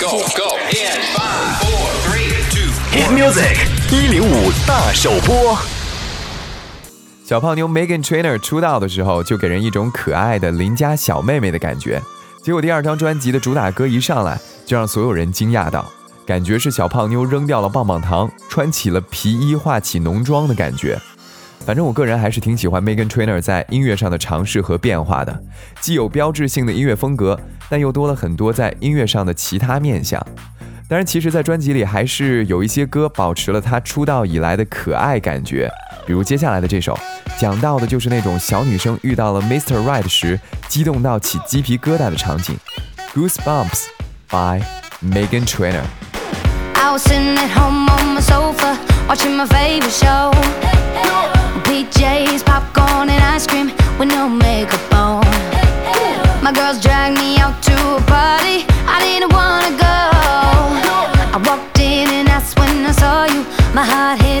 go go in five four three two Hit music 一零五大首播。小胖妞 Megan Trainer 出道的时候就给人一种可爱的邻家小妹妹的感觉，结果第二张专辑的主打歌一上来就让所有人惊讶到，感觉是小胖妞扔掉了棒棒糖，穿起了皮衣，化起浓妆的感觉。反正我个人还是挺喜欢 Megan Trainor 在音乐上的尝试和变化的，既有标志性的音乐风格，但又多了很多在音乐上的其他面向。当然，其实，在专辑里还是有一些歌保持了她出道以来的可爱感觉，比如接下来的这首，讲到的就是那种小女生遇到了 Mr. Right 时激动到起鸡皮疙瘩的场景。Goosebumps by Megan Trainor。a bone. My girls dragged me out to a party. I didn't wanna go. I walked in and that's when I saw you. My heart hit.